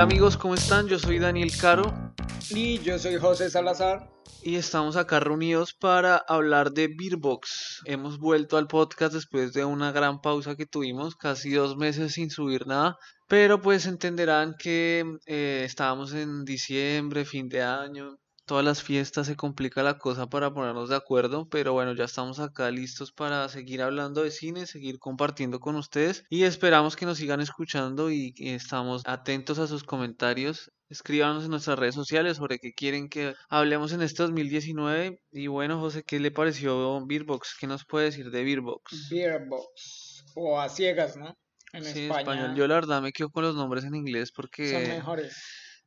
Hola amigos, ¿cómo están? Yo soy Daniel Caro Y yo soy José Salazar. y estamos acá reunidos para hablar de Beerbox. Hemos vuelto al podcast después de una gran pausa que tuvimos, casi dos meses sin subir nada, pero pues entenderán que eh, estábamos en diciembre, fin de año, todas las fiestas se complica la cosa para ponernos de acuerdo, pero bueno, ya estamos acá listos para seguir hablando de cine, seguir compartiendo con ustedes y esperamos que nos sigan escuchando y estamos atentos a sus comentarios. Escríbanos en nuestras redes sociales sobre qué quieren que hablemos en este 2019. Y bueno, José, ¿qué le pareció Beerbox? ¿Qué nos puede decir de Beerbox? Beer Box. O a ciegas, ¿no? En Sí, España español. Yo la verdad me quedo con los nombres en inglés son porque mejores.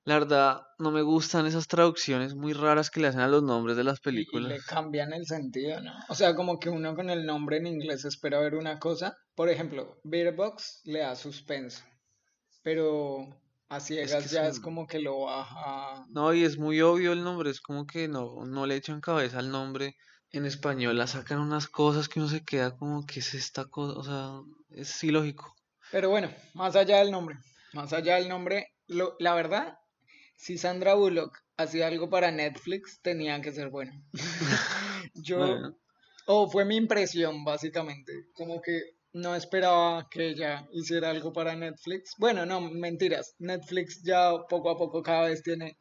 La verdad no me gustan esas traducciones muy raras que le hacen a los nombres de las y películas. le cambian el sentido, ¿no? O sea, como que uno con el nombre en inglés espera ver una cosa. Por ejemplo, Beer Box le da suspenso. Pero a Es que ciegas ya es como que lo baja. No, y es muy obvio el nombre, es como que no, no le echan cabeza al nombre. En español la sacan unas cosas que uno se queda como, ¿qué es esta cosa? O sea, es ilógico. Pero bueno, más allá del nombre. Más allá del nombre, lo, la verdad, si Sandra Bullock hacía algo para Netflix, tenía que ser bueno. Yo, Bueno, o fue mi impresión, básicamente. Como que no esperaba que ella hiciera algo para Netflix. Bueno, no, mentiras. Netflix ya poco a poco cada vez tiene.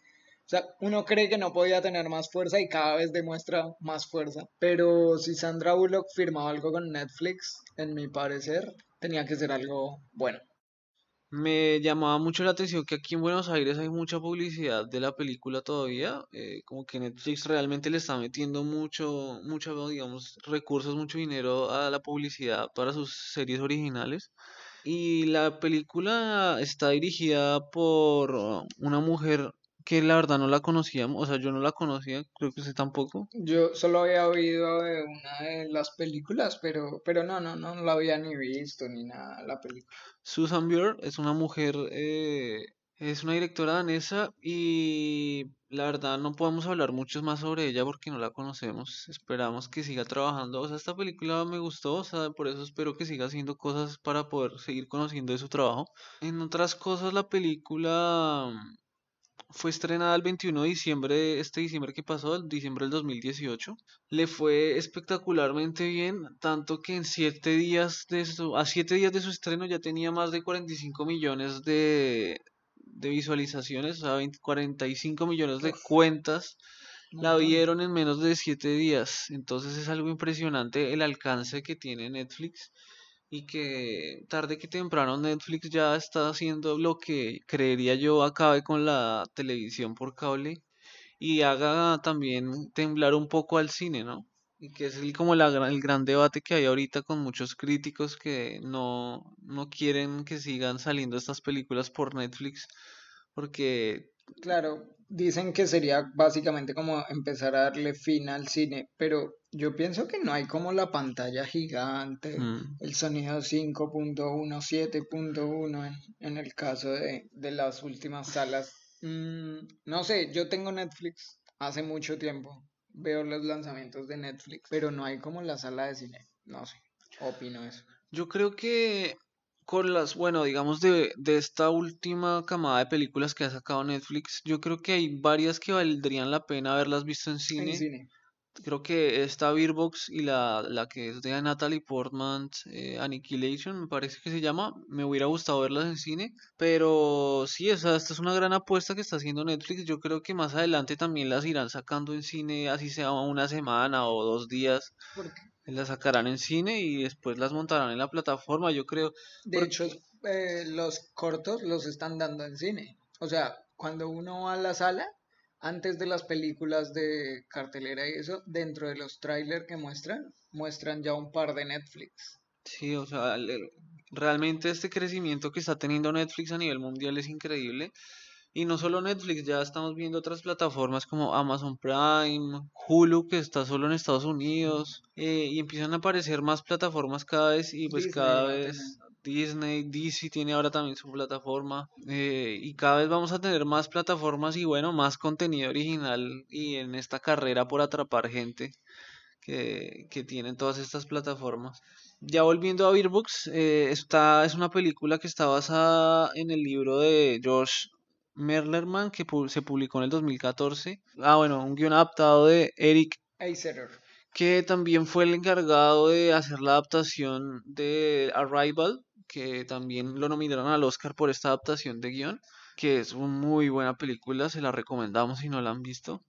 O sea, uno cree que no podía tener más fuerza y cada vez demuestra más fuerza. Pero si Sandra Bullock firmaba algo con Netflix, en mi parecer, tenía que ser algo bueno. Me llamaba mucho la atención que aquí en Buenos Aires hay mucha publicidad de la película todavía, eh, como que Netflix realmente le está metiendo mucho, mucho, digamos, recursos, mucho dinero a la publicidad para sus series originales. Y la película está dirigida por uh, una mujer que la verdad no la conocíamos, o sea, yo no la conocía, creo que usted tampoco. Yo solo había oído de una de las películas, pero, pero no, no, no la había ni visto ni nada la película. Susan Bier es una mujer, eh, es una directora danesa y la verdad no podemos hablar mucho más sobre ella porque no la conocemos. Esperamos que siga trabajando. O sea, esta película me gustó, o sea, por eso espero que siga haciendo cosas para poder seguir conociendo de su trabajo. En otras cosas, la película fue estrenada el 21 de diciembre, este diciembre que pasó, el diciembre del 2018. Le fue espectacularmente bien, tanto que en siete días de su, a siete días de su estreno ya tenía más de 45 millones de, de visualizaciones, o sea, 20 45 millones de cuentas la vieron en menos de siete días. Entonces es algo impresionante el alcance que tiene Netflix y que tarde que temprano Netflix ya está haciendo lo que creería yo acabe con la televisión por cable y haga también temblar un poco al cine, ¿no? Y que es el, como la, el gran debate que hay ahorita con muchos críticos que no, no quieren que sigan saliendo estas películas por Netflix porque Claro, dicen que sería básicamente como empezar a darle fin al cine, pero yo pienso que no hay como la pantalla gigante, mm, el sonido 5.1, 7.1 en, en el caso de, de las últimas salas. Mm, no sé, yo tengo Netflix hace mucho tiempo, veo los lanzamientos de Netflix, pero no hay como la sala de cine, no sé, opino eso. Yo creo que con las, bueno, digamos de, de esta última camada de películas que ha sacado Netflix, yo creo que hay varias que valdrían la pena haberlas visto en En cine. Creo que esta Beerbox y la, la que es de Natalie Portman, eh, Annihilation, me parece que se llama, me hubiera gustado verlas en cine, pero sí, o sea, esta es una gran apuesta que está haciendo Netflix. Yo creo que más adelante también las irán sacando en cine, así sea una semana o dos días. Las sacarán en cine y después las montarán en la plataforma, yo creo. de hecho, eh, los cortos los están dando en cine. O sea, cuando uno va a la sala, antes de las películas de cartelera y eso, dentro de los trailers que muestran, muestran ya un par de Netflix. sí, o sea, realmente este crecimiento que está teniendo Netflix a nivel mundial es increíble. Y no solo Netflix, ya estamos viendo otras plataformas como Amazon Prime, Hulu, que está solo en Estados Unidos, eh, y empiezan a aparecer más plataformas cada vez, y pues Disney cada vez. Disney, DC tiene ahora también su plataforma, eh, y cada vez vamos a tener más plataformas y bueno, más contenido original y en esta carrera por atrapar gente que, que tienen todas estas plataformas. Ya volviendo a Beerbox, eh, esta es una película que está basada en el libro de George Merlerman, que pu- se publicó en el 2014. Ah, bueno, un guion adaptado de Eric Eiserer. que también fue el encargado de hacer la adaptación de Arrival, que también lo nominaron al Oscar por esta adaptación de guion, que es una muy buena película, se la recomendamos si no la han visto.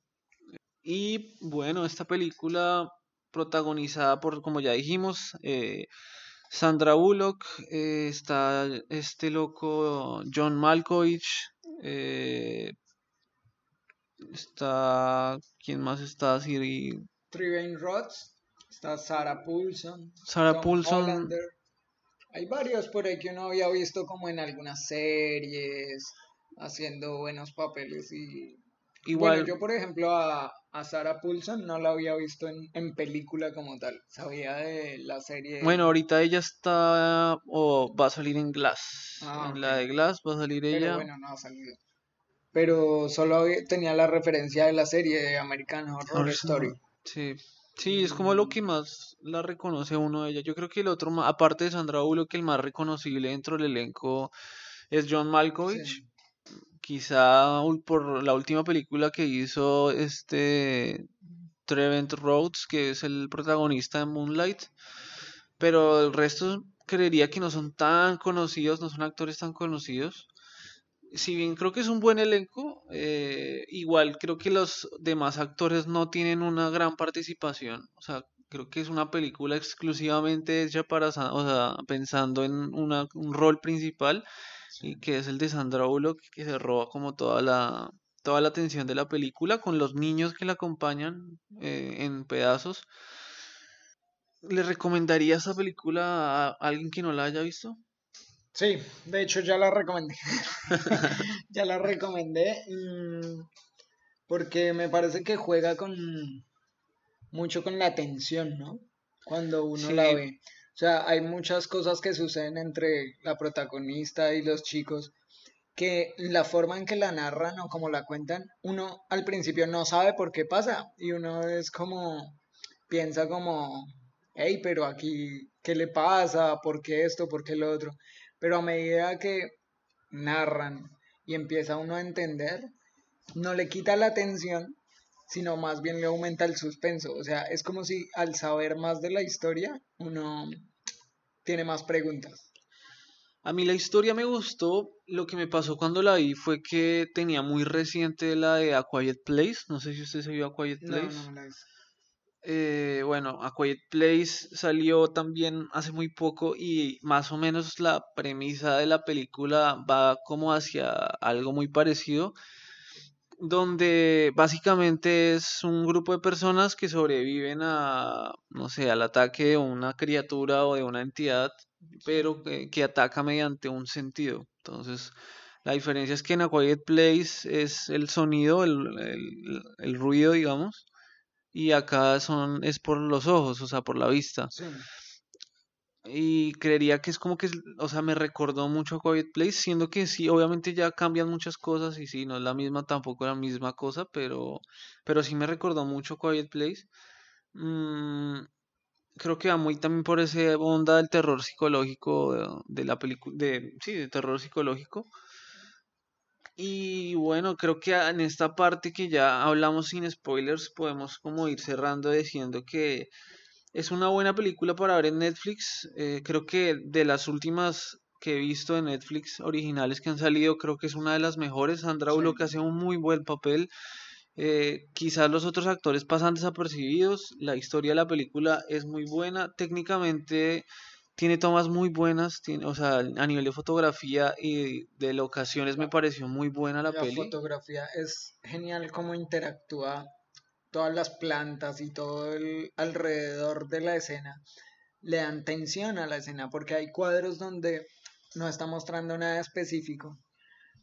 Y bueno, esta película protagonizada por, como ya dijimos, eh, Sandra Bullock, eh, está este loco John Malkovich, eh, está, ¿quién más está? Siri, Trivane Rods. Está Sarah Paulson. Sarah Tom. Hollander. Hay varios por ahí que uno había visto como en algunas series, haciendo buenos papeles y... Igual, Bueno, yo por ejemplo a, a Sarah Paulson no la había visto en, en película como tal. Sabía de la serie... Bueno, ahorita ella está o va a salir en Glass. Ah, en la de Glass va a salir pero ella. bueno, no ha salido. Pero solo había- tenía la referencia de la serie de American Horror Story. Sí. Sí, es como lo que más la reconoce uno de ella. Yo creo que el otro, aparte de Sandra Bullock, el más reconocible dentro del elenco es John Malkovich. Sí. Quizá por la última película que hizo este Trevent Rhodes, que es el protagonista de Moonlight. Pero el resto creería que no son tan conocidos, no son actores tan conocidos. Si bien creo que es un buen elenco, eh, igual creo que los demás actores no tienen una gran participación. O sea, creo que es una película exclusivamente hecha para, o sea, pensando en una- un rol principal y que es el de Sandra Bullock, que se roba como toda la, toda la atención de la película con los niños que la acompañan eh, en pedazos. ¿Le recomendaría esta película a alguien que no la haya visto? Sí, de hecho ya la recomendé. Ya la recomendé mm, porque me parece que juega con mucho con la atención, ¿no? Cuando uno la ve. O sea, hay muchas cosas que suceden entre la protagonista y los chicos que la forma en que la narran o como la cuentan, uno al principio no sabe por qué pasa y uno es como, piensa como, hey, pero aquí, ¿qué le pasa? ¿Por qué esto? ¿Por qué lo otro? Pero a medida que narran y empieza uno a entender, no le quita la atención, sino más bien le aumenta el suspenso. O sea, es como si al saber más de la historia, uno tiene más preguntas. A mí la historia me gustó. Lo que me pasó cuando la vi fue que tenía muy reciente la de A Quiet Place. No sé si usted se vio A Quiet Place. no la. Eh, bueno, A Quiet Place salió también hace muy poco y más o menos la premisa de la película va como hacia algo muy parecido, donde básicamente es un grupo de personas que sobreviven a, no sé, al ataque de una criatura o de una entidad, pero que, que ataca mediante un sentido. Entonces, la diferencia es que en A Quiet Place es el sonido, el, el- el ruido, digamos, y acá son, es por los ojos, o sea, por la vista. Sí. Y creería que es como que, o sea, me recordó mucho a Quiet Place, siendo que sí, obviamente ya cambian muchas cosas y sí, no es la misma, tampoco la misma cosa, pero, pero sí me recordó mucho Quiet Place. Mm, creo que va muy también por esa onda del terror psicológico de, de la película, de, sí, de terror psicológico. Y bueno, creo que en esta parte que ya hablamos sin spoilers, podemos como ir cerrando diciendo que es una buena película para ver en Netflix. eh, creo que de las últimas que he visto de Netflix originales que han salido, creo que es una de las mejores. Sandra Sí. Bullock hace un muy buen papel. eh, quizás los otros actores pasan desapercibidos. La historia de la película es muy buena. Técnicamente tiene tomas muy buenas. Tiene, o sea, a nivel de fotografía y de locaciones me pareció muy buena la La peli. fotografía es genial cómo interactúa todas las plantas y todo el alrededor de la escena. Le dan tensión a la escena porque hay cuadros donde no está mostrando nada específico,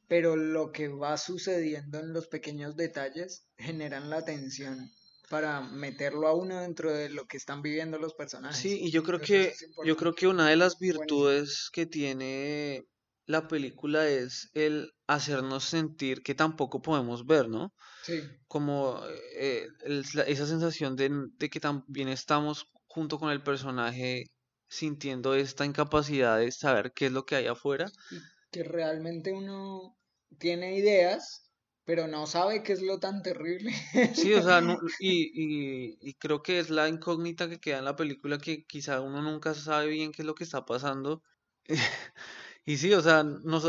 pero lo que va sucediendo en los pequeños detalles generan la tensión para meterlo a uno dentro de lo que están viviendo los personajes. Sí, y yo creo Entonces que, yo creo que una de las virtudes que tiene la película es el hacernos sentir que tampoco podemos ver, ¿no? Sí, Como eh, el- la- esa sensación de, de que también estamos junto con el personaje sintiendo esta incapacidad de saber qué es lo que hay afuera. y que realmente uno tiene ideas, pero no sabe qué es lo tan terrible. Sí, o sea, no, y, y, y creo que es la incógnita que queda en la película que quizá uno nunca sabe bien qué es lo que está pasando. Y sí, o sea,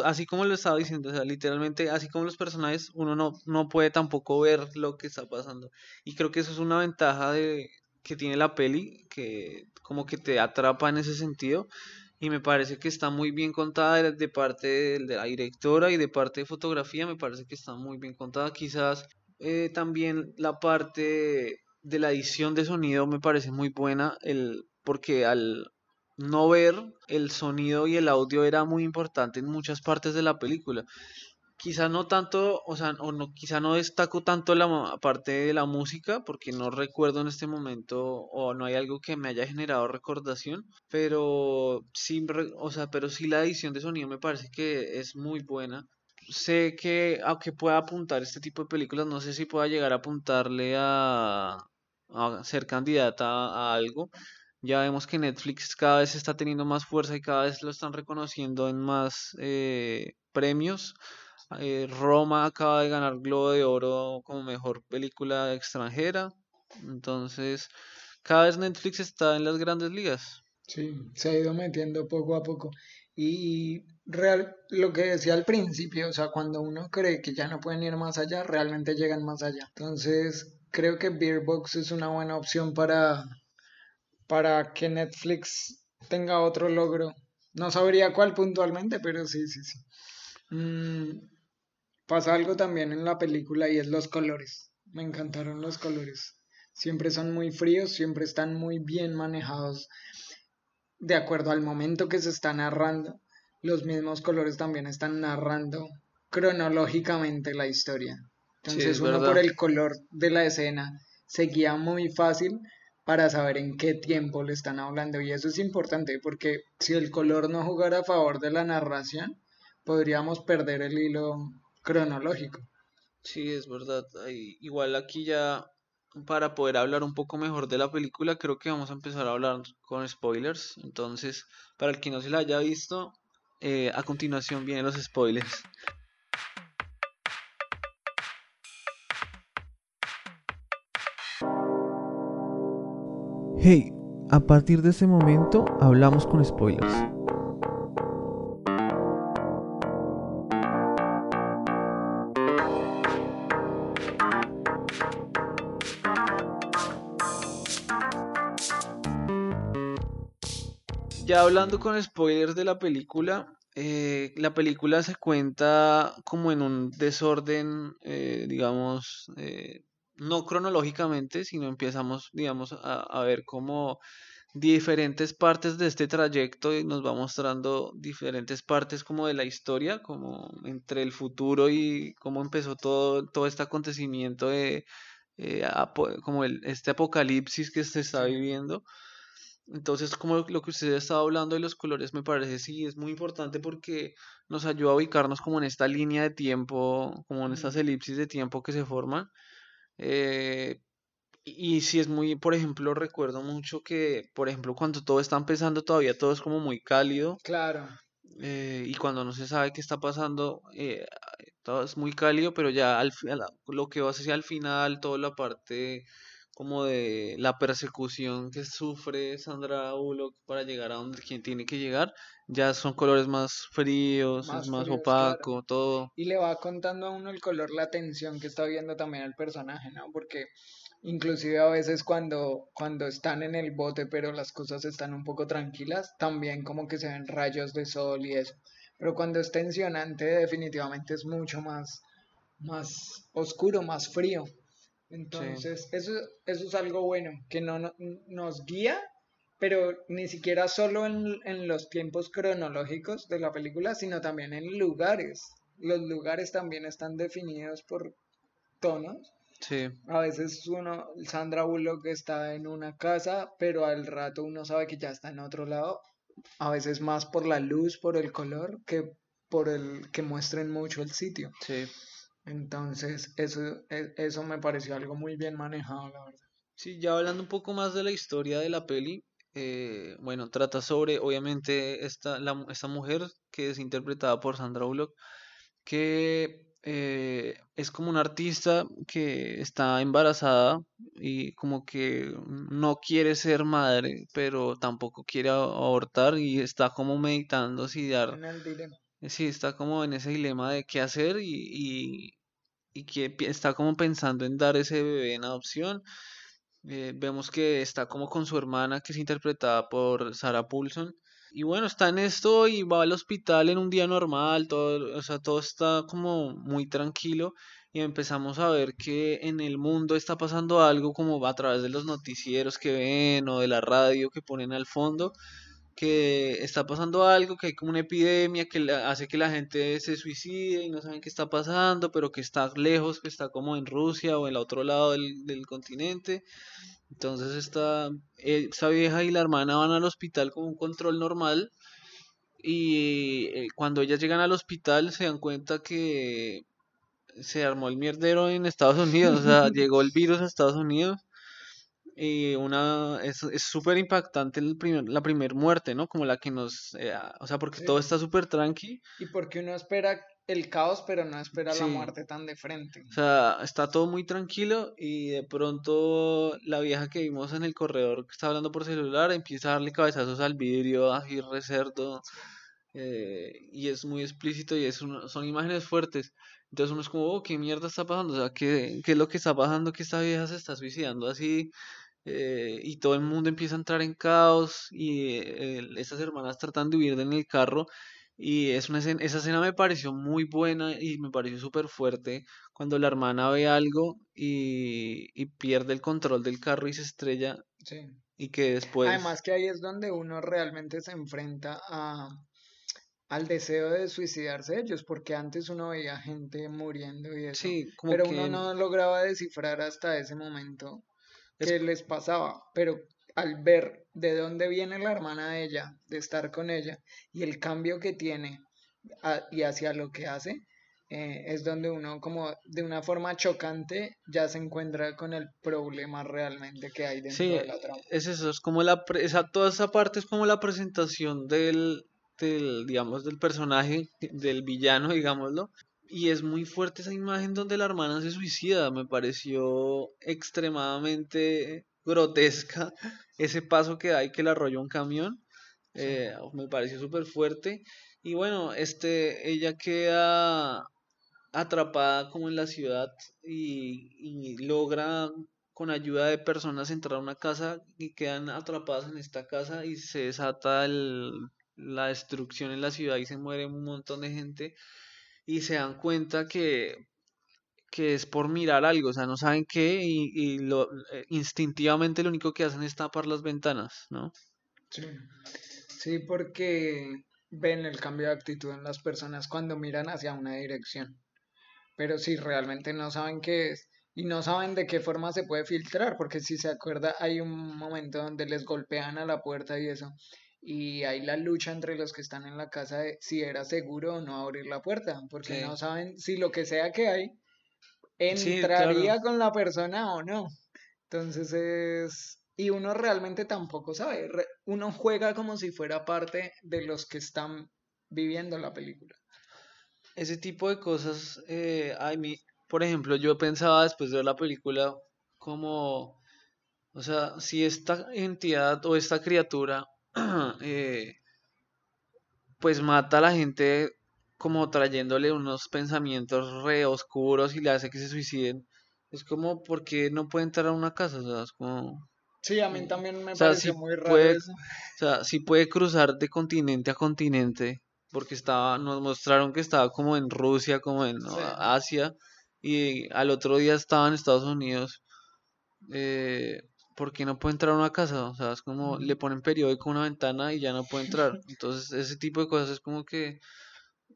así como lo estaba diciendo, o sea, literalmente, así como los personajes, uno no, no puede tampoco ver lo que está pasando. Y creo que eso es una ventaja de, que tiene la peli, que como que te atrapa en ese sentido. Y me parece que está muy bien contada de, parte de, la directora y de parte de fotografía, me parece que está muy bien contada. Quizás eh, también la parte de la edición de sonido me parece muy buena, el, porque al, no ver el sonido y el audio era muy importante en muchas partes de la película. Quizá no tanto, o sea, o no, quizá no destaco tanto la parte de la música, porque no recuerdo en este momento, o no hay algo que me haya generado recordación, pero sí, o sea, pero sí la edición de sonido me parece que es muy buena. Sé que, aunque pueda apuntar este tipo de películas, no sé si pueda llegar a apuntarle a, a ser candidata a algo ya vemos que Netflix cada vez está teniendo más fuerza y cada vez lo están reconociendo en más eh, premios. Eh, Roma acaba de ganar Globo de Oro como mejor película extranjera. Entonces, cada vez Netflix está en las grandes ligas. Sí, se ha ido metiendo poco a poco. Y real, lo que decía al principio, o sea, cuando uno cree que ya no pueden ir más allá, realmente llegan más allá. Entonces, creo que Beerbox es una buena opción para, para que Netflix tenga otro logro. No sabría cuál puntualmente, pero sí, sí, sí. Mm, pasa algo también en la película y es los colores. Me encantaron los colores. Siempre son muy fríos, siempre están muy bien manejados de acuerdo al momento que se está narrando. Los mismos colores también están narrando cronológicamente la historia. Entonces uno por el color de la escena se guía muy fácil para saber en qué tiempo le están hablando. Y eso es importante porque si el color no jugara a favor de la narración, podríamos perder el hilo cronológico. Sí, es verdad. igual aquí ya, para poder hablar un poco mejor de la película, creo que vamos a empezar a hablar con spoilers. Entonces, para el que no se la haya visto, eh, a continuación vienen los spoilers. Hey, a partir de ese momento hablamos con spoilers. Ya hablando con spoilers de la película, eh, la película se cuenta como en un desorden, eh, digamos, eh, no cronológicamente, sino empezamos, digamos, a, ver cómo diferentes partes de este trayecto y nos va mostrando diferentes partes como de la historia, como entre el futuro y cómo empezó todo, todo este acontecimiento de eh, como el, este apocalipsis que se está viviendo. Entonces, como lo que usted estaba hablando de los colores, me parece sí es muy importante porque nos ayuda a ubicarnos como en esta línea de tiempo, como en estas elipsis de tiempo que se forman eh, y si es muy, por ejemplo, recuerdo mucho que, por ejemplo, cuando todo está empezando, todavía todo es como muy cálido. Claro. Eh, y cuando no se sabe qué está pasando, eh, todo es muy cálido, pero ya al, lo que va hacia el final, toda la parte como de la persecución que sufre Sandra Bullock para llegar a donde quien tiene que llegar, ya son colores más fríos, más es más opaco, todo. Y le va contando a uno el color, la tensión que está viendo también el personaje, ¿no? Porque inclusive a veces cuando, cuando están en el bote, pero las cosas están un poco tranquilas, también como que se ven rayos de sol y eso. Pero cuando es tensionante, definitivamente es mucho más, más oscuro, más frío. Entonces, eso, eso es algo bueno, que no, nos guía, pero ni siquiera solo en, los tiempos cronológicos de la película, sino también en lugares. Los lugares también están definidos por tonos. Sí. A veces uno, Sandra Bullock está en una casa, pero al rato uno sabe que ya está en otro lado. A veces más por la luz, por el color, que por el que muestren mucho el sitio. Sí. Entonces, eso, e, eso me pareció algo muy bien manejado, la verdad. Sí, ya hablando un poco más de la historia de la peli, eh, bueno, trata sobre, obviamente, esta, la, esta mujer que es interpretada por Sandra Bullock, que eh, es como una artista que está embarazada y como que no quiere ser madre, pero tampoco quiere abortar y está como meditando si dar, En el dilema. Sí, está como en ese dilema de qué hacer y, y, y que está como pensando en dar ese bebé en adopción. Eh, vemos que está como con su hermana, que es interpretada por Sarah Paulson. Y bueno, está en esto y va al hospital en un día normal, todo, o sea, todo está como muy tranquilo y empezamos a ver que en el mundo está pasando algo como a través de los noticieros que ven o de la radio que ponen al fondo, que está pasando algo, que hay como una epidemia que hace que la gente se suicide y no saben qué está pasando, pero que está lejos, que está como en Rusia o en el otro lado del, del continente. Entonces esta, eh, esta vieja y la hermana van al hospital con un control normal y eh, cuando ellas llegan al hospital se dan cuenta que se armó el mierdero en Estados Unidos, o sea, llegó el virus a Estados Unidos y una es súper impactante el primer, la primer muerte, ¿no? Como la que nos, eh, o sea, porque todo está súper tranqui, Y porque uno espera el caos, pero no espera la muerte tan de frente. o sea, está todo muy tranquilo y de pronto la vieja que vimos en el corredor que está hablando por celular empieza a darle cabezazos al vidrio, así recerdo, eh, y es muy explícito y es uno- son imágenes fuertes. Entonces uno es como, oh, ¿qué mierda está pasando? O sea, ¿qué, qué es lo que está pasando? Que esta vieja se está suicidando así eh, y todo el mundo empieza a entrar en caos y eh, estas hermanas tratan de huir en el carro y es una escena, esa escena me pareció muy buena y me pareció súper fuerte cuando la hermana ve algo y, y pierde el control del carro y se estrella Sí. y que después, Además que ahí es donde uno realmente se enfrenta a, al deseo de suicidarse ellos, porque antes uno veía gente muriendo y eso, sí, como pero uno no lograba descifrar hasta ese momento es, qué les pasaba, pero al ver de dónde viene la hermana de ella, de estar con ella, y el cambio que tiene a- y hacia lo que hace, eh, es donde uno como de una forma chocante ya se encuentra con el problema realmente que hay dentro sí, de la trama. es eso, es como la, pre- esa, toda esa parte es como la presentación del, del, digamos, del personaje, del villano, digámoslo, y es muy fuerte esa imagen donde la hermana se suicida, me pareció extremadamente grotesca ese paso que hay que le arrolla un camión, Sí. eh, me pareció súper fuerte, y bueno, este, ella queda atrapada como en la ciudad y, y logra con ayuda de personas entrar a una casa y quedan atrapadas en esta casa y se desata el- la destrucción en la ciudad y se muere un montón de gente y se dan cuenta que, que es por mirar algo, o sea, no saben qué y, y lo, eh, instintivamente lo único que hacen es tapar las ventanas, ¿no? Sí. Sí, porque ven el cambio de actitud en las personas cuando miran hacia una dirección, pero si realmente no saben qué es y no saben de qué forma se puede filtrar, porque si se acuerda hay un momento donde les golpean a la puerta y eso, y hay la lucha entre los que están en la casa de si era seguro o no abrir la puerta, porque Sí, no saben si lo que sea que hay sí, claro. entraría con la persona o no. Entonces es... Y uno realmente tampoco sabe. Uno juega como si fuera parte de los que están viviendo la película. Ese tipo de cosas, eh, a mí, por ejemplo, yo pensaba después de ver la película como, o sea, si esta entidad o esta criatura, eh, pues mata a la gente como trayéndole unos pensamientos re oscuros y le hace que se suiciden, es como, ¿por qué no puede entrar a una casa? O sea, es como, Sí, a mí también me o sea, pareció si muy raro puede, eso. o sea, sí puede cruzar de continente a continente, porque estaba, nos mostraron que estaba como en Rusia, como en Asia, y al otro día estaba en Estados Unidos. Eh, ¿por qué no puede entrar a una casa? O sea, es como le ponen periódico a una ventana y ya no puede entrar. Entonces, ese tipo de cosas es como que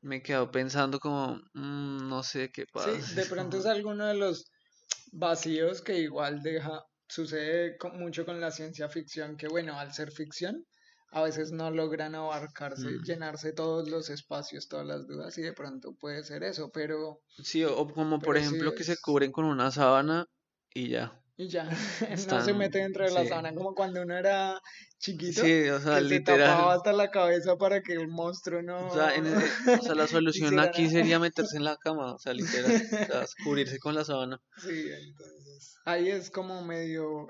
me quedo pensando como, "Mm, no sé qué pasa. Sí, de pronto es alguno de los vacíos que igual deja, sucede con- mucho con la ciencia ficción, que bueno, al ser ficción, a veces no logran abarcarse, mm, llenarse todos los espacios, todas las dudas, y de pronto puede ser eso, pero, Sí, o como por sí ejemplo que se cubren con una sábana y ya. Y ya, no se Están, mete dentro de la sí. sábana, como cuando uno era chiquito, Sí, o sea, que se tapaba hasta la cabeza para que el monstruo O sea, no en e- o sea, la solución aquí sería meterse en la cama, o sea, literal, o sea, cubrirse con la sábana. Sí, entonces, ahí es como medio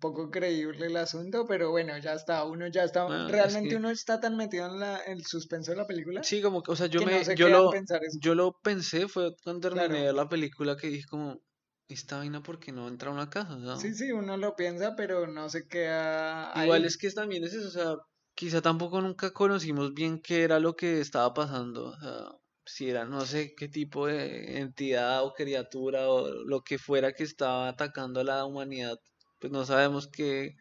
poco creíble el asunto, pero bueno, ya está, uno ya está, Bueno, es realmente que uno está tan metido en la, el suspenso de la película sí, como que, o sea, yo que no me, se yo lo, yo lo pensé fue cuando terminé Claro, la película que dije como, esta vaina porque no entra a una casa, o sea, sí, sí, uno lo piensa, pero no se queda igual es que también es eso, o sea, quizá tampoco nunca conocimos bien qué era lo que estaba pasando, o sea, si era no sé qué tipo de entidad o criatura o lo que fuera que estaba atacando a la humanidad, pues no sabemos qué,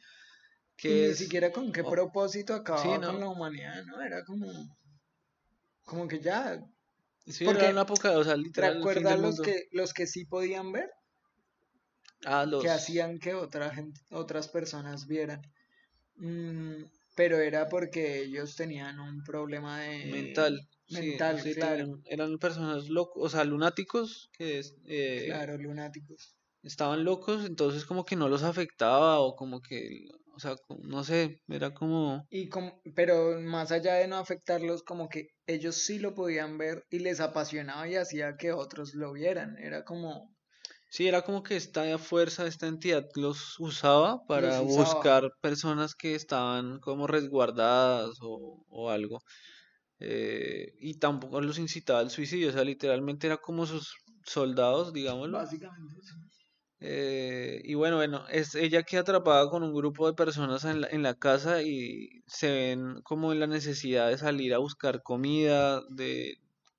Y qué ni es, siquiera con qué propósito sí, acababa con la no, humanidad, ¿no? Era como, como que ya, sí, era porque una época, o sea, literal del los mundo. que, los que sí podían ver, Ah, que hacían que otra gente, otras personas vieran. Mm, pero era porque ellos tenían un problema de mental, mental, sí, claro, eran personas locos, o sea, lunáticos que es- eh, claro, lunáticos. estaban locos, entonces como que no los afectaba o como que, o sea, no sé, era como, Y como, pero más allá de no afectarlos, como que ellos sí lo podían ver y les apasionaba y hacía que otros lo vieran. Era como sí, era como que esta fuerza, esta entidad los usaba los para usaba. buscar personas que estaban como resguardadas o, o algo. eh, y tampoco los incitaba al suicidio, o sea, literalmente era como sus soldados, digámoslo. Básicamente, sí. Eh, y bueno, bueno, es, ella queda atrapada con un grupo de personas en la, en la casa y se ven como en la necesidad de salir a buscar comida, de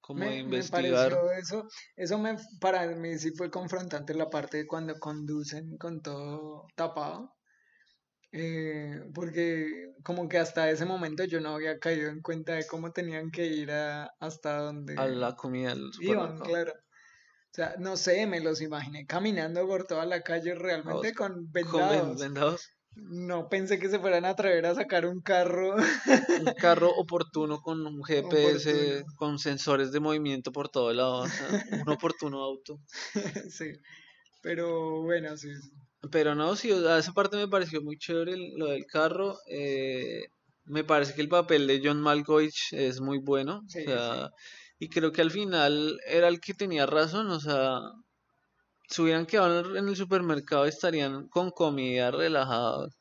como de Me, me investigar. pareció eso, eso me, para mí sí fue confrontante la parte de cuando conducen con todo tapado, eh, porque como que hasta ese momento yo no había caído en cuenta de cómo tenían que ir a, hasta a donde la comida del iban, claro. O sea, no sé, me los imaginé caminando por toda la calle A realmente con con ven- vendados. No pensé que se fueran a atrever a sacar un carro Un carro oportuno con un oportuno. GPS, con sensores de movimiento por todo lado, o sea, un oportuno auto. Sí, pero bueno, sí. Pero no, sí, o sea, esa parte me pareció muy chévere lo del carro. eh, me parece que el papel de John Malkovich es muy bueno. O Sí, sí. sea, y creo que al final era el que tenía razón. O sea, si hubieran quedado en el supermercado estarían con comida relajados.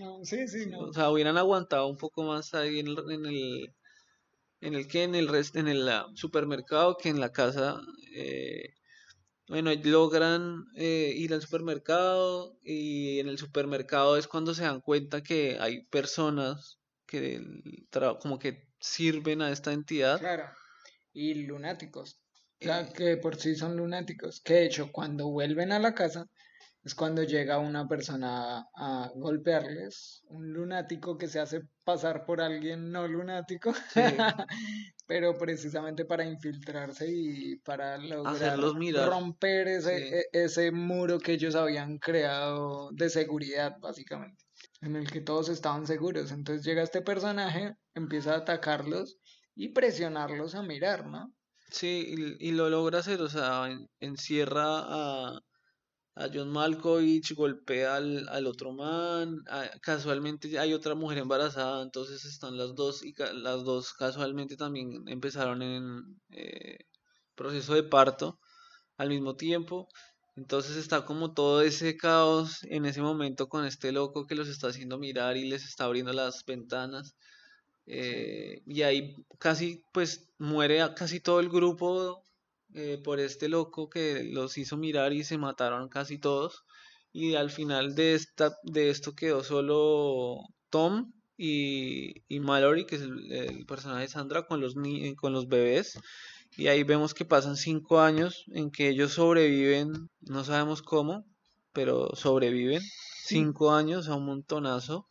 No, sí, sí, O no. sea, hubieran aguantado un poco más ahí en el, en el, en el que en el rest- en el ah, supermercado que en la casa. eh, bueno, logran eh, ir al supermercado y en el supermercado es cuando se dan cuenta que hay personas que como que sirven a esta entidad. Claro. Y lunáticos. O sea, que por sí son lunáticos. Que de hecho, cuando vuelven a la casa, es cuando llega una persona a, golpearles. Un lunático que se hace pasar por alguien no lunático. sí, Pero precisamente para infiltrarse y para lograr mirar. romper ese, Sí, e- ese muro que ellos habían creado de seguridad, básicamente. En el que todos estaban seguros. Entonces llega este personaje, empieza a atacarlos y presionarlos a mirar, ¿no? Sí, y, y lo logra hacer, o sea, en- encierra a, a John Malkovich, golpea al, al otro man, casualmente hay otra mujer embarazada, entonces están las dos y las dos casualmente también empezaron en eh, proceso de parto al mismo tiempo. Entonces está como todo ese caos en ese momento con este loco que los está haciendo mirar y les está abriendo las ventanas. Eh, y ahí casi pues muere a casi todo el grupo eh, por este loco que los hizo mirar y se mataron casi todos. Y al final de esta, de esto quedó solo Tom y, y Mallory, que es el, el personaje de Sandra, con los, ni- con los bebés. Y ahí vemos que pasan cinco años en que ellos sobreviven, no sabemos cómo, pero sobreviven. Cinco años a un montonazo.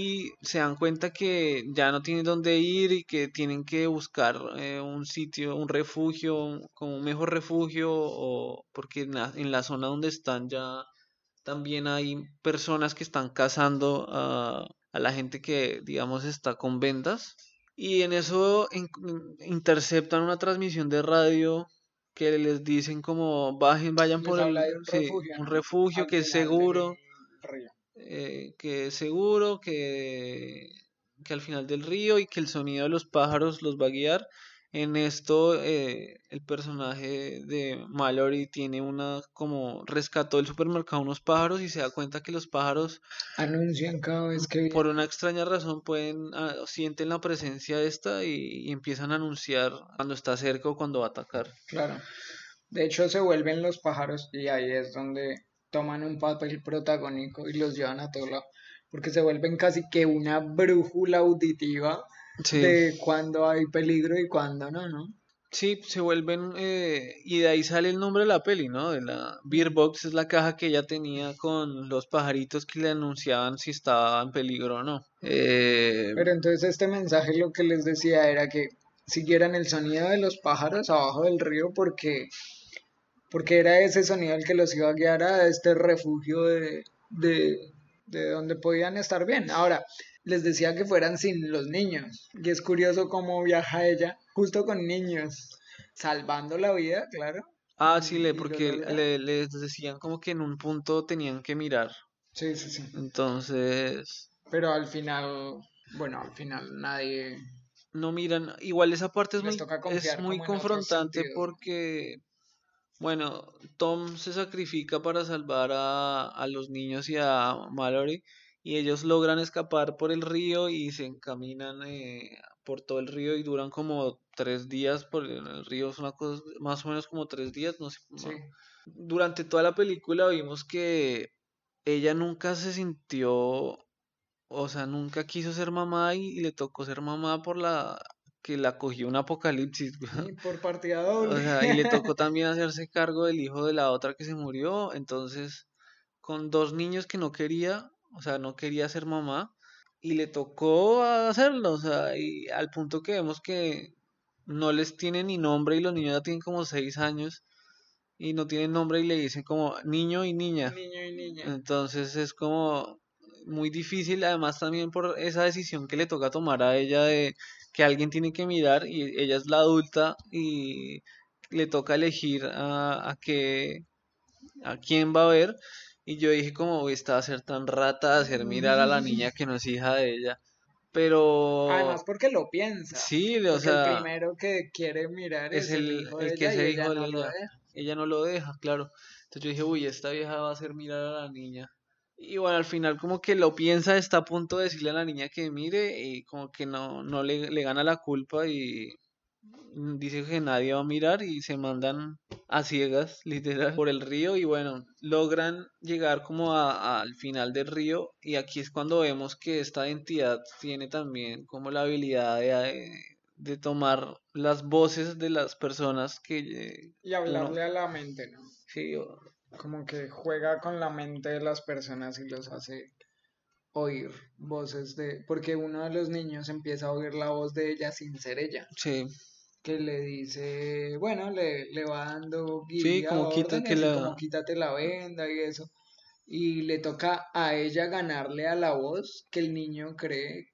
Y se dan cuenta que ya no tienen dónde ir y que tienen que buscar eh, un sitio, un refugio, un- como un mejor refugio, o porque en la, en la zona donde están ya también hay personas que están cazando a, a la gente que, digamos, está con vendas. Y en eso in- interceptan una transmisión de radio que les dicen como bajen, vayan Les por el un sí, refugio, que es seguro, río. Eh, que es seguro, que, que al final del río y que el sonido de los pájaros los va a guiar. En esto, eh, el personaje de Mallory tiene una, como rescató del supermercado unos pájaros y se da cuenta que los pájaros, Anuncian cada vez que por una extraña razón, pueden, ah, sienten la presencia de esta y, y empiezan a anunciar cuando está cerca o cuando va a atacar. Claro. De hecho, se vuelven los pájaros y ahí es donde toman un papel protagónico y los llevan a todo lado. Porque se vuelven casi que una brújula auditiva Sí. de cuando hay peligro y cuando no, ¿no? Sí, se vuelven, eh, y de ahí sale el nombre de la peli, ¿no? De la Beer Box es la caja que ella tenía con los pajaritos que le anunciaban si estaba en peligro o no. Eh, Pero entonces este mensaje lo que les decía era que siguieran el sonido de los pájaros abajo del río porque, porque era ese sonido el que los iba a guiar a este refugio de, de, de donde podían estar bien. Ahora, les decía que fueran sin los niños. Y es curioso cómo viaja ella justo con niños, salvando la vida, claro. ah, sí, le, porque le- les decían como que en un punto tenían que mirar. Sí, sí, sí. Entonces, Pero al final, bueno, al final nadie... no miran. Igual esa parte es Les muy, es muy confrontante porque, bueno, Tom se sacrifica para salvar a, a los niños y a Mallory y ellos logran escapar por el río y se encaminan eh, por todo el río y duran como tres días por el río, es una cosa más o menos como tres días, no sé. Sí. Durante toda la película vimos que ella nunca se sintió o sea, nunca quiso ser mamá y, y le tocó ser mamá por la que la cogió un apocalipsis. Y por partida O sea, y le tocó también hacerse cargo del hijo de la otra que se murió. Entonces, con dos niños que no quería, o sea, no quería ser mamá, y le tocó hacerlo. O sea, y al punto que vemos que no les tiene ni nombre y los niños ya tienen como seis años y no tienen nombre y le dicen como niño y niña. Niño y niña. Entonces es como muy difícil, además también por esa decisión que le toca tomar a ella de que alguien tiene que mirar y ella es la adulta y le toca elegir a, a qué, a quién va a ver. Y yo dije como, "Uy, esta va a ser tan rata hacer mirar a la niña que no es hija de ella. Pero Además porque lo piensa. sí, o Porque el sea, primero que quiere mirar es es, el, el- hijo el de que ella es y el ella no lo deja. ella no lo deja, claro. Entonces yo dije, uy, esta vieja va a hacer mirar a la niña. Y bueno, al final como que lo piensa, está a punto de decirle a la niña que mire y como que no, no le, le gana la culpa y dice que nadie va a mirar y se mandan a ciegas, literal, por el río y bueno, logran llegar como a- al final del río y aquí es cuando vemos que esta entidad tiene también como la habilidad de, de tomar las voces de las personas que eh, Y hablarle a la mente, ¿no? sí, Como que juega con la mente de las personas y los hace oír voces de... Porque uno de los niños empieza a oír la voz de ella sin ser ella. sí, Que le dice, bueno, le, le va dando Sí, guía, como quita órdenes que y la- como quítate la venda y eso. Y le toca a ella ganarle a la voz que el niño cree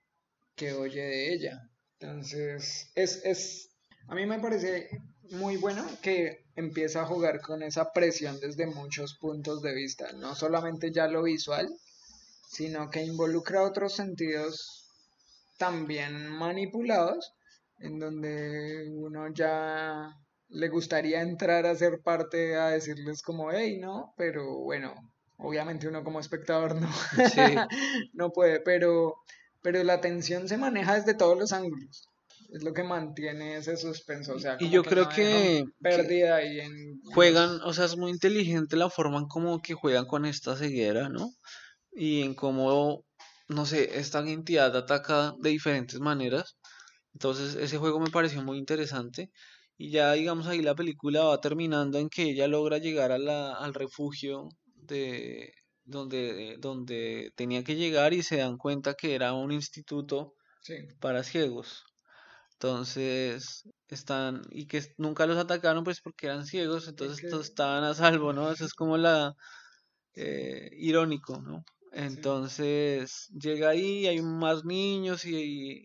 que oye de ella. Entonces, es, es, a mí me parece muy bueno que empieza a jugar con esa presión desde muchos puntos de vista, no solamente ya lo visual, sino que involucra otros sentidos también manipulados, en donde uno ya le gustaría entrar a ser parte a decirles como, hey, no, pero bueno, obviamente uno como espectador no, Sí. no puede, pero, pero la tensión se maneja desde todos los ángulos. Es lo que mantiene ese suspenso, o sea, Y yo que creo no que- que ahí en juegan, o sea, es muy inteligente la forma en como que juegan con esta ceguera, ¿no? Y en cómo, no sé, esta entidad ataca de diferentes maneras. Entonces, ese juego me pareció muy interesante. Y ya, digamos, ahí la película va terminando en que ella logra llegar a la, al refugio de donde, donde tenía que llegar y se dan cuenta que era un instituto Sí, para ciegos. Entonces, están, y que nunca los atacaron pues porque eran ciegos, entonces todos estaban a salvo, ¿no? Eso es como la, eh, irónico, ¿no? Entonces llega ahí, hay más niños y,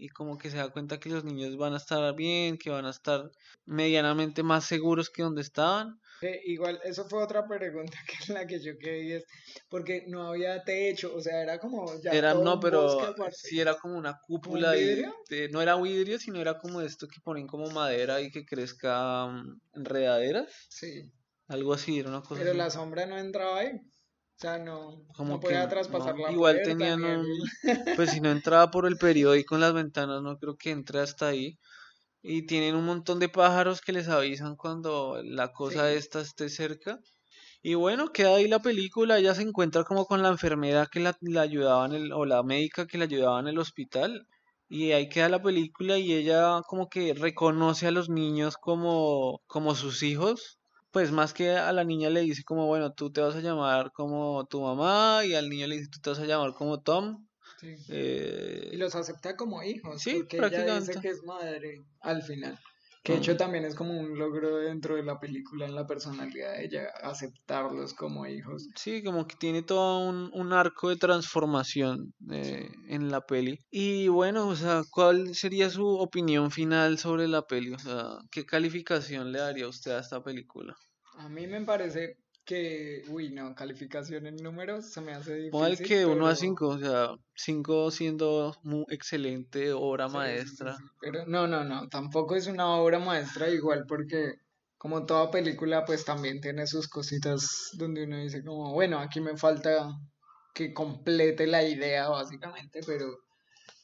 y, como que se da cuenta que los niños van a estar bien, que van a estar medianamente más seguros que donde estaban. Igual, eso fue otra pregunta que la que yo quería es porque no había techo, o sea, era como ya era no, pero sí era como una cúpula y no era vidrio, sino era como esto que ponen como madera y que crezca um, enredaderas. Sí. Algo así, era una cosa. Pero la sombra no entraba ahí. O sea, no, como podía traspasar la Igual tenían un, pues si no entraba por el periódico en las ventanas, no creo que entre hasta ahí. Y tienen un montón de pájaros que les avisan cuando la cosa esta esté cerca. Y bueno, queda ahí la película, ella se encuentra como con la enfermera que la, la ayudaba en el, o la médica que la ayudaba en el hospital. Y ahí queda la película y ella como que reconoce a los niños como, como sus hijos pues más que a la niña le dice como, bueno, tú te vas a llamar como tu mamá y al niño le dice, tú te vas a llamar como Tom. Sí. Eh, y los acepta como hijos, sí, porque ella dice que es madre al final. Que de hecho también es como un logro dentro de la película en la personalidad de ella, aceptarlos como hijos. Sí, como que tiene todo un, arco de transformación eh, en la peli. Y bueno, o sea, ¿cuál sería su opinión final sobre la peli? O sea, ¿qué calificación le daría usted a esta película? A mí me parece que, uy, no, calificación en números se me hace difícil. el que 1 a 5, o sea, 5 siendo muy excelente obra maestra. pero no, no, no, tampoco es una obra maestra igual porque como toda película pues también tiene sus cositas donde uno dice como, bueno, aquí me falta que complete la idea básicamente, pero,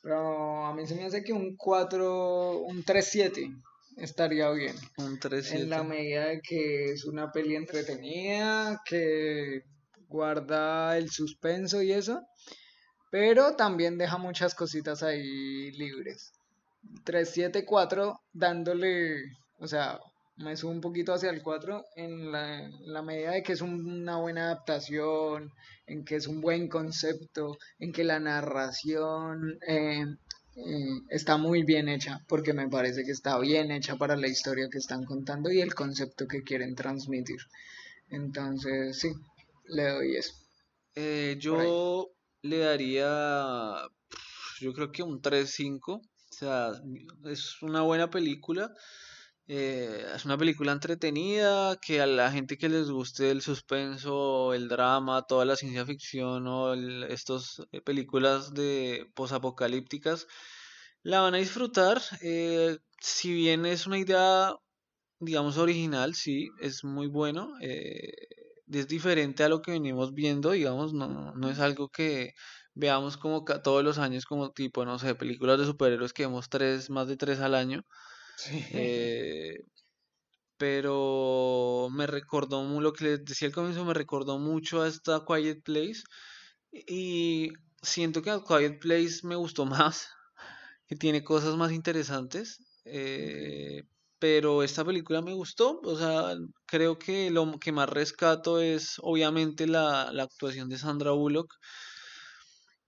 pero a mí se me hace que un 4, un 3-7 estaría bien. Un En la medida de que es una peli entretenida, que guarda el suspenso y eso, pero también deja muchas cositas ahí libres. 374 dándole, o sea, me subo un poquito hacia el 4 en la, medida de que es una buena adaptación, en que es un buen concepto, en que la narración eh, está muy bien hecha, porque me parece que está bien hecha para la historia que están contando y el concepto que quieren transmitir. Entonces, sí, le doy eso. Eh, yo le daría, yo creo que un 3-5. O sea, es una buena película. Eh, es una película entretenida que a la gente que les guste el suspenso, el drama, toda la ciencia ficción o estas eh, películas de posapocalípticas la van a disfrutar. Eh, si bien es una idea, digamos, original, sí, es muy bueno. es diferente a lo que venimos viendo, digamos, no, no es algo que veamos como todos los años como tipo, no sé, películas de superhéroes que vemos tres, más de tres al año. Eh, pero me recordó lo que les decía al comienzo, me recordó mucho a esta Quiet Place. Y siento que a Quiet Place me gustó más, que tiene cosas más interesantes. Eh, pero esta película me gustó, o sea, creo que lo que más rescato es obviamente la, la actuación de Sandra Bullock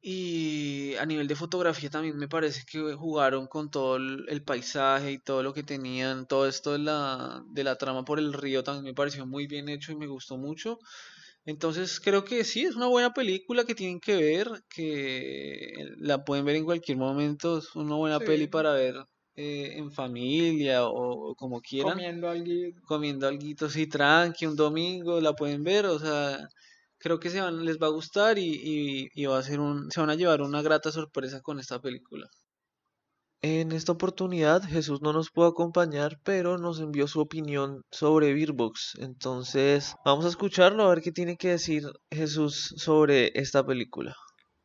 y a nivel de fotografía también me parece que jugaron con todo el, paisaje y todo lo que tenían, todo esto de la, de la trama por el río también me pareció muy bien hecho y me gustó mucho. Entonces creo que sí, es una buena película que tienen que ver, que la pueden ver en cualquier momento, es una buena peli para ver eh, en familia o, como quieran. Comiendo algo. Comiendo algo, sí, tranqui, un domingo, la pueden ver, o sea creo que se van, les va a gustar y, va a ser un, se van a llevar una grata sorpresa con esta película. En esta oportunidad Jesús no nos pudo acompañar, pero nos envió su opinión sobre Beerbox. Entonces vamos a escucharlo a ver qué tiene que decir Jesús sobre esta película.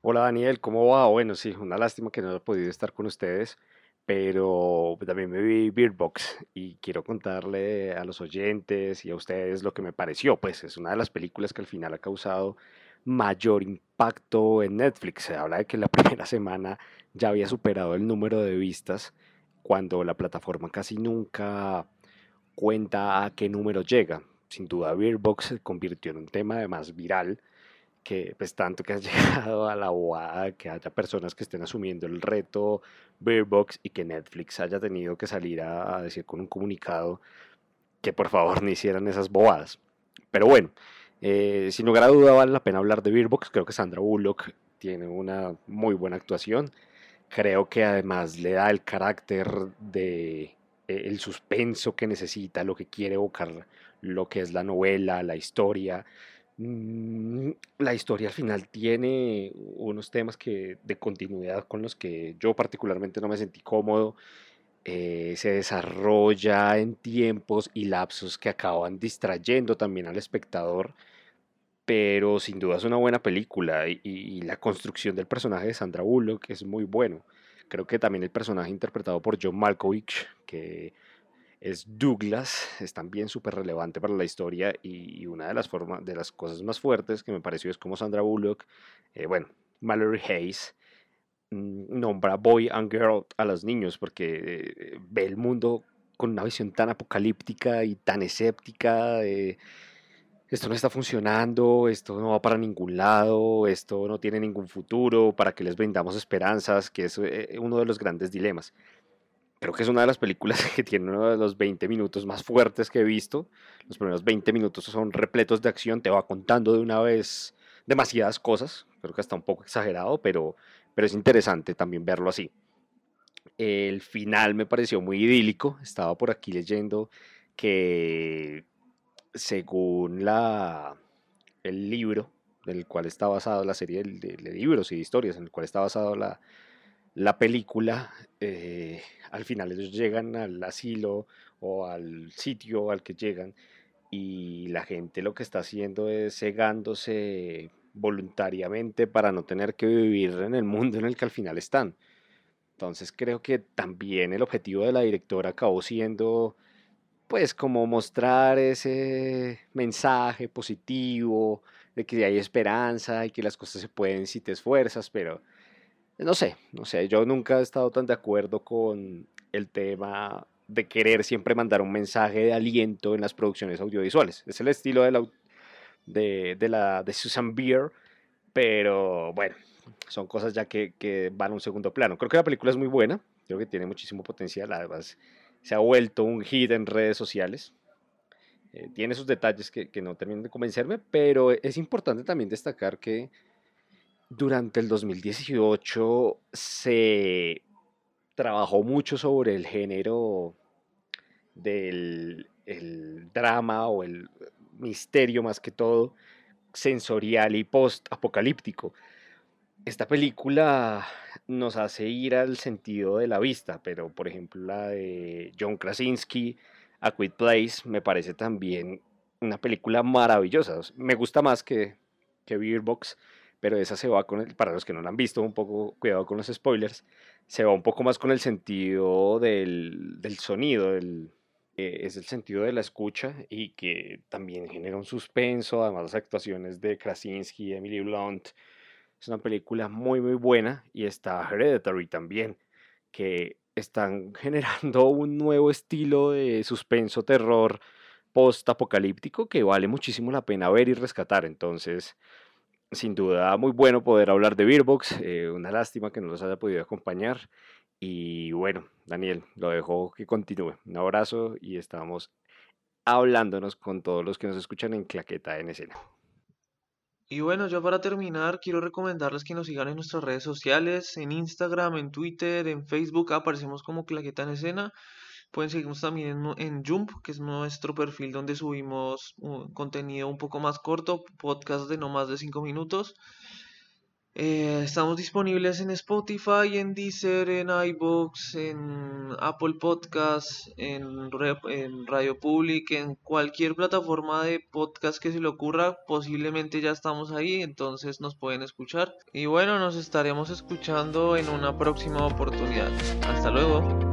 Hola Daniel, ¿cómo va? Bueno, sí, una lástima que no haya podido estar con ustedes pero también me vi Beardbox y quiero contarle a los oyentes y a ustedes lo que me pareció. Pues es una de las películas que al final ha causado mayor impacto en Netflix. Se habla de que la primera semana ya había superado el número de vistas cuando la plataforma casi nunca cuenta a qué número llega. Sin duda Beardbox se convirtió en un tema además viral que pues tanto que has llegado a la bobada, que haya personas que estén asumiendo el reto Beerbox y que Netflix haya tenido que salir a, decir con un comunicado que por favor no hicieran esas bobadas. Pero bueno, Eh, sin lugar a duda vale la pena hablar de Beerbox. Creo que Sandra Bullock tiene una muy buena actuación. Creo que además le da el carácter de eh, el suspenso que necesita, lo que quiere evocar, lo que es la novela, la historia. Mm, la historia al final tiene unos temas que de continuidad con los que yo particularmente no me sentí cómodo. Eh, se desarrolla en tiempos y lapsos que acaban distrayendo también al espectador pero sin duda es una buena película y, la construcción del personaje de Sandra Bullock es muy bueno. Creo que también el personaje interpretado por John Malkovich, que es Douglas, es también súper relevante para la historia y, una de las, formas, de las cosas más fuertes que me pareció es como Sandra Bullock, eh, bueno, Mallory Hayes, mm, nombra boy and girl a los niños porque eh, ve el mundo con una visión tan apocalíptica y tan escéptica esto no está funcionando, esto no va para ningún lado, esto no tiene ningún futuro, para que les brindamos esperanzas, que es eh, uno de los grandes dilemas. Creo que es una de las películas que tiene uno de los 20 minutos más fuertes que he visto. Los primeros 20 minutos son repletos de acción, te va contando de una vez demasiadas cosas, creo que está un poco exagerado, pero, pero es interesante también verlo así. El final me pareció muy idílico, estaba por aquí leyendo que según la, el libro del cual está basado la serie de, libros y de historias en el cual está basado la, la película, eh, al final ellos llegan al asilo o al sitio al que llegan y la gente lo que está haciendo es cegándose voluntariamente para no tener que vivir en el mundo en el que al final están. Entonces creo que también el objetivo de la directora acabó siendo pues como mostrar ese mensaje positivo de que hay esperanza y que las cosas se pueden si te esfuerzas, pero no sé, no sé, yo nunca he estado tan de acuerdo con el tema de querer siempre mandar un mensaje de aliento en las producciones audiovisuales. Es el estilo de la, de, de la, de Susan Beer, pero bueno, son cosas ya que, que van a un segundo plano. Creo que la película es muy buena, creo que tiene muchísimo potencial, además se ha vuelto un hit en redes sociales. Eh, tiene sus detalles que, no terminan de convencerme, pero es importante también destacar que durante el 2018 se trabajó mucho sobre el género del drama o el misterio más que todo sensorial y post-apocalíptico. Esta película nos hace ir al sentido de la vista, pero por ejemplo la de John Krasinski, A Quiet Place, me parece también una película maravillosa. Me gusta más que, que Beer Box, pero esa se va con el, para los que no la han visto, un poco cuidado con los spoilers, se va un poco más con el sentido del, del sonido, eh, es el sentido de la escucha y que también genera un suspenso, además las actuaciones de Krasinski, Emily Blunt, es una película muy, muy buena y está Hereditary también, que están generando un nuevo estilo de suspenso, terror post-apocalíptico que vale muchísimo la pena ver y rescatar. Entonces, sin duda, muy bueno poder hablar de Beerbox. Eh, una lástima que no los haya podido acompañar. Y bueno, Daniel, lo dejo que continúe. Un abrazo y estamos hablándonos con todos los que nos escuchan en Claqueta en escena. Y bueno, ya para terminar, quiero recomendarles que nos sigan en nuestras redes sociales, en Instagram, en Twitter, en Facebook, aparecemos como Claqueta en Escena. Pueden seguirnos también en, Jump, que es nuestro perfil donde subimos contenido un poco más corto, podcast de no más de 5 minutos. Eh, estamos disponibles en Spotify, en Deezer, en iBox, en Apple Podcasts, en, en Radio Public, en cualquier plataforma de podcast que se le ocurra. Posiblemente ya estamos ahí, entonces nos pueden escuchar. Y bueno, nos estaremos escuchando en una próxima oportunidad. Hasta luego.